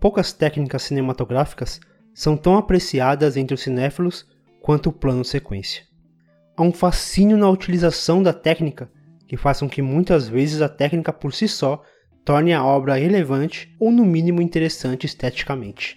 poucas técnicas cinematográficas são tão apreciadas entre os cinéfilos quanto o plano sequência. Há um fascínio na utilização da técnica que faz com que muitas vezes a técnica por si só torne a obra relevante ou no mínimo interessante esteticamente.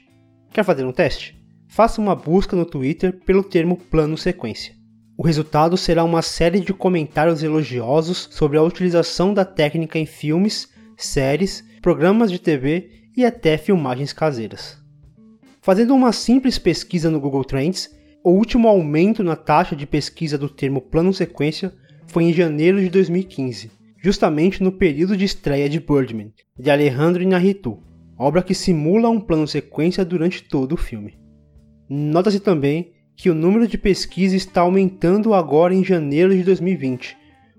Quer fazer um teste? Faça uma busca no Twitter pelo termo plano sequência. O resultado será uma série de comentários elogiosos sobre a utilização da técnica em filmes, séries, programas de TV e até filmagens caseiras. Fazendo uma simples pesquisa no Google Trends, o último aumento na taxa de pesquisa do termo plano sequência foi em janeiro de 2015, justamente no período de estreia de Birdman, de Alejandro Inarritu, obra que simula um plano sequência durante todo o filme. Nota-se também que o número de pesquisa está aumentando agora em janeiro de 2020,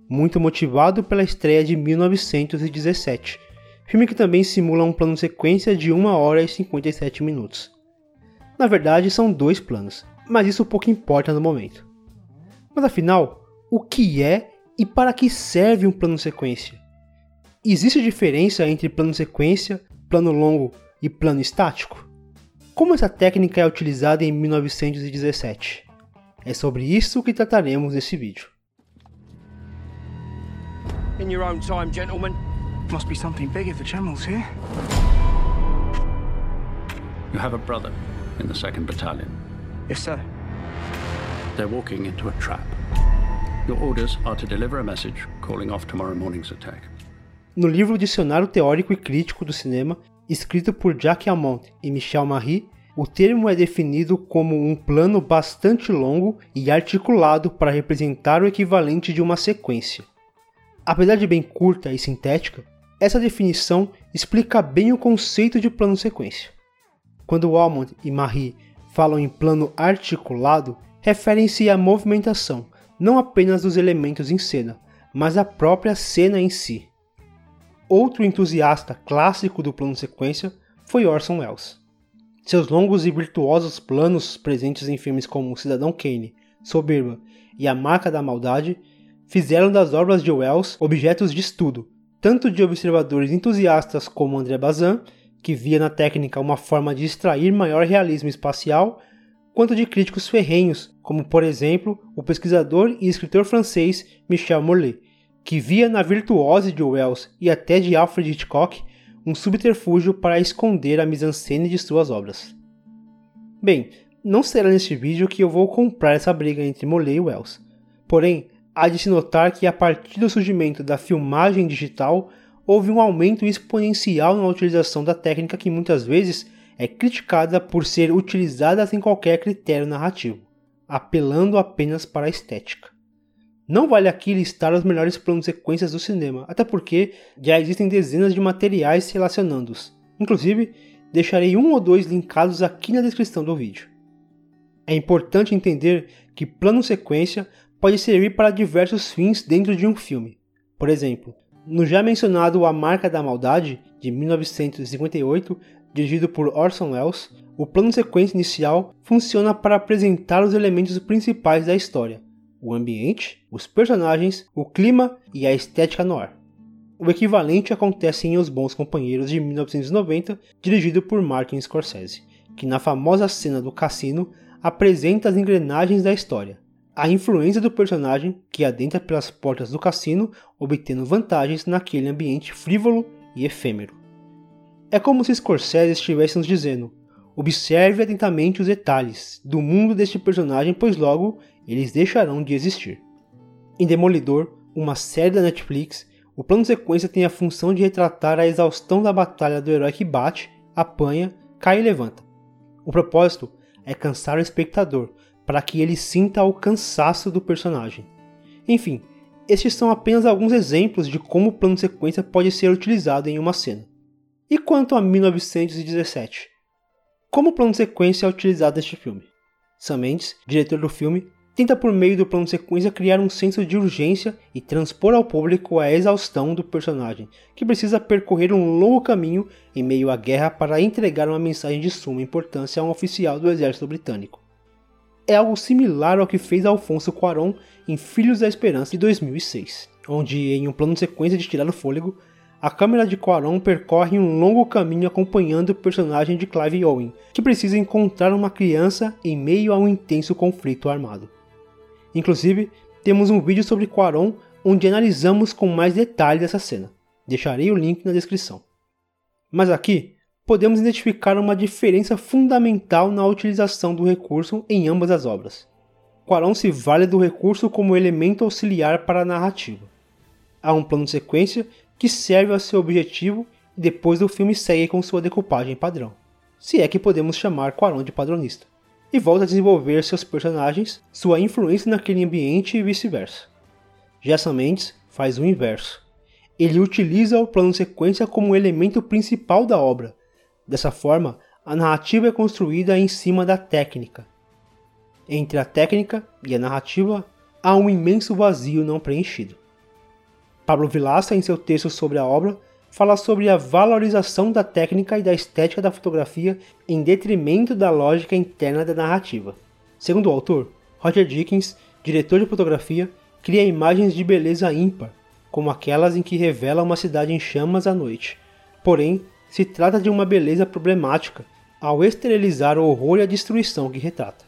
muito motivado pela estreia de 1917, filme que também simula um plano sequência de 1 hora e 57 minutos. Na verdade, são dois planos, mas isso pouco importa no momento. Mas afinal, o que é e para que serve um plano sequência? Existe diferença entre plano sequência, plano longo e plano estático? Como essa técnica é utilizada em 1917? É sobre isso que trataremos nesse vídeo. In your own time, gentlemen. Must be something big if the general's here. You have a brother in the 2nd Battalion. Yes, sir. They're walking into a trap. Your orders are to deliver a message calling off tomorrow morning's attack. No livro Dicionário Teórico e Crítico do Cinema, escrito por Jacques Amont e Michel Marie, o termo é definido como um plano bastante longo e articulado para representar o equivalente de uma sequência. Apesar de bem curta e sintética, essa definição explica bem o conceito de plano sequência. Quando Almond e Marie falam em plano articulado, referem-se à movimentação, não apenas dos elementos em cena, mas a própria cena em si. Outro entusiasta clássico do plano sequência foi Orson Welles. Seus longos e virtuosos planos presentes em filmes como Cidadão Kane, Soberba e A Marca da Maldade fizeram das obras de Welles objetos de estudo, tanto de observadores entusiastas como André Bazin, que via na técnica uma forma de extrair maior realismo espacial, quanto de críticos ferrenhos, como por exemplo o pesquisador e escritor francês Michel Morlet, que via na virtuose de Wells e até de Alfred Hitchcock um subterfúgio para esconder a mise-en-scène de suas obras. Bem, não será neste vídeo que eu vou comprar essa briga entre Mollet e Wells. Porém, há de se notar que a partir do surgimento da filmagem digital, houve um aumento exponencial na utilização da técnica que muitas vezes é criticada por ser utilizada sem qualquer critério narrativo, apelando apenas para a estética. Não vale aqui listar os melhores planos sequências do cinema, até porque já existem dezenas de materiais relacionando-os. Inclusive, deixarei um ou dois linkados aqui na descrição do vídeo. É importante entender que plano sequência pode servir para diversos fins dentro de um filme. Por exemplo, no já mencionado A Marca da Maldade, de 1958, dirigido por Orson Welles, o plano sequência inicial funciona para apresentar os elementos principais da história, o ambiente, os personagens, o clima e a estética no ar. O equivalente acontece em Os Bons Companheiros de 1990, dirigido por Martin Scorsese, que na famosa cena do cassino apresenta as engrenagens da história, a influência do personagem que adentra pelas portas do cassino, obtendo vantagens naquele ambiente frívolo e efêmero. É como se Scorsese estivesse nos dizendo: observe atentamente os detalhes do mundo deste personagem, pois logo eles deixarão de existir. Em Demolidor, uma série da Netflix, o plano sequência tem a função de retratar a exaustão da batalha do herói que bate, apanha, cai e levanta. O propósito é cansar o espectador, para que ele sinta o cansaço do personagem. Enfim, estes são apenas alguns exemplos de como o plano sequência pode ser utilizado em uma cena. E quanto a 1917? Como o plano sequência é utilizado neste filme? Sam Mendes, diretor do filme, tenta por meio do plano sequência criar um senso de urgência e transpor ao público a exaustão do personagem, que precisa percorrer um longo caminho em meio à guerra para entregar uma mensagem de suma importância a um oficial do exército britânico. É algo similar ao que fez Alfonso Cuarón em Filhos da Esperança de 2006, onde em um plano sequência de tirar o fôlego, a câmera de Quaron percorre um longo caminho acompanhando o personagem de Clive Owen, que precisa encontrar uma criança em meio a um intenso conflito armado. Inclusive, temos um vídeo sobre Quaron onde analisamos com mais detalhes essa cena. Deixarei o link na descrição. Mas aqui, podemos identificar uma diferença fundamental na utilização do recurso em ambas as obras. Quaron se vale do recurso como elemento auxiliar para a narrativa. Há um plano de sequência que serve ao seu objetivo e depois o filme segue com sua decupagem padrão, se é que podemos chamar Quaron de padronista, e volta a desenvolver seus personagens, sua influência naquele ambiente e vice-versa. Jessa Mendes faz o inverso. Ele utiliza o plano sequência como elemento principal da obra. Dessa forma, a narrativa é construída em cima da técnica. Entre a técnica e a narrativa há um imenso vazio não preenchido. Pablo Vilaça, em seu texto sobre a obra, fala sobre a valorização da técnica e da estética da fotografia em detrimento da lógica interna da narrativa. Segundo o autor, Roger Dickens, diretor de fotografia, cria imagens de beleza ímpar, como aquelas em que revela uma cidade em chamas à noite. Porém, se trata de uma beleza problemática, ao esterilizar o horror e a destruição que retrata.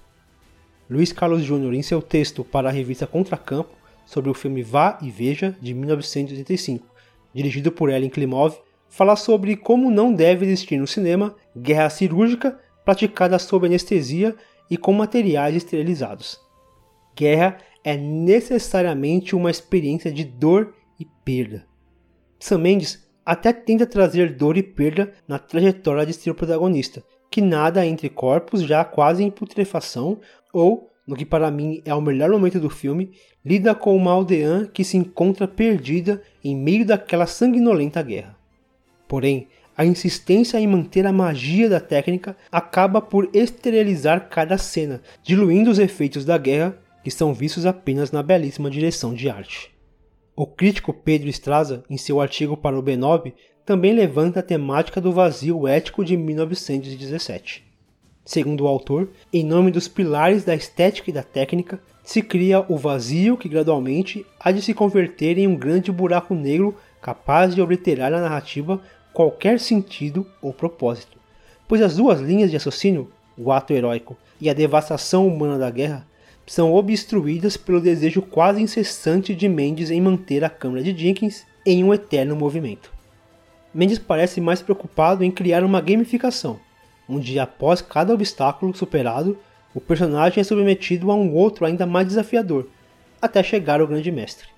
Luiz Carlos Júnior, em seu texto para a revista Contracampo, sobre o filme Vá e Veja, de 1985, dirigido por Ellen Klimov, fala sobre como não deve existir no cinema guerra cirúrgica praticada sob anestesia e com materiais esterilizados. Guerra é necessariamente uma experiência de dor e perda. Sam Mendes até tenta trazer dor e perda na trajetória de seu protagonista, que nada entre corpos já quase em putrefação ou no que para mim é o melhor momento do filme, lida com uma aldeã que se encontra perdida em meio daquela sanguinolenta guerra. Porém, a insistência em manter a magia da técnica acaba por esterilizar cada cena, diluindo os efeitos da guerra que são vistos apenas na belíssima direção de arte. O crítico Pedro Estraza, em seu artigo para o B9, também levanta a temática do vazio ético de 1917. Segundo o autor, em nome dos pilares da estética e da técnica, se cria o vazio que gradualmente há de se converter em um grande buraco negro capaz de obliterar na narrativa qualquer sentido ou propósito. Pois as duas linhas de raciocínio, o ato heróico e a devastação humana da guerra, são obstruídas pelo desejo quase incessante de Mendes em manter a câmera de Jenkins em um eterno movimento. Mendes parece mais preocupado em criar uma gamificação, onde após cada obstáculo superado, o personagem é submetido a um outro ainda mais desafiador, até chegar ao grande mestre.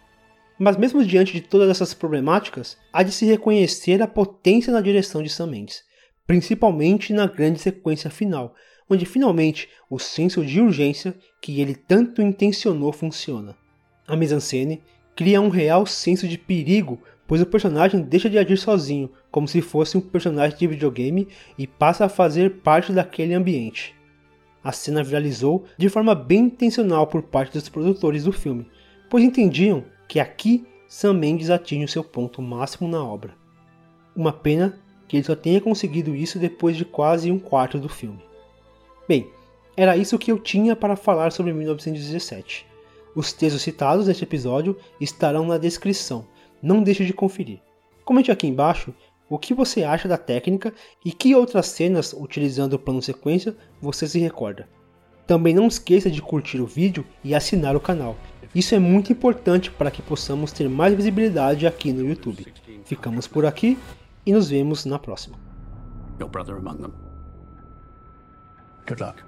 Mas mesmo diante de todas essas problemáticas, há de se reconhecer a potência na direção de Sam Mendes, principalmente na grande sequência final, onde finalmente o senso de urgência que ele tanto intencionou funciona. A mise-en-scène cria um real senso de perigo pois o personagem deixa de agir sozinho, como se fosse um personagem de videogame e passa a fazer parte daquele ambiente. A cena viralizou de forma bem intencional por parte dos produtores do filme, pois entendiam que aqui Sam Mendes atinge o seu ponto máximo na obra. Uma pena que ele só tenha conseguido isso depois de quase um quarto do filme. Bem, era isso que eu tinha para falar sobre 1917. Os textos citados neste episódio estarão na descrição, não deixe de conferir. Comente aqui embaixo o que você acha da técnica e que outras cenas utilizando o plano sequência você se recorda. Também não esqueça de curtir o vídeo e assinar o canal. Isso é muito importante para que possamos ter mais visibilidade aqui no YouTube. Ficamos por aqui e nos vemos na próxima. Good luck.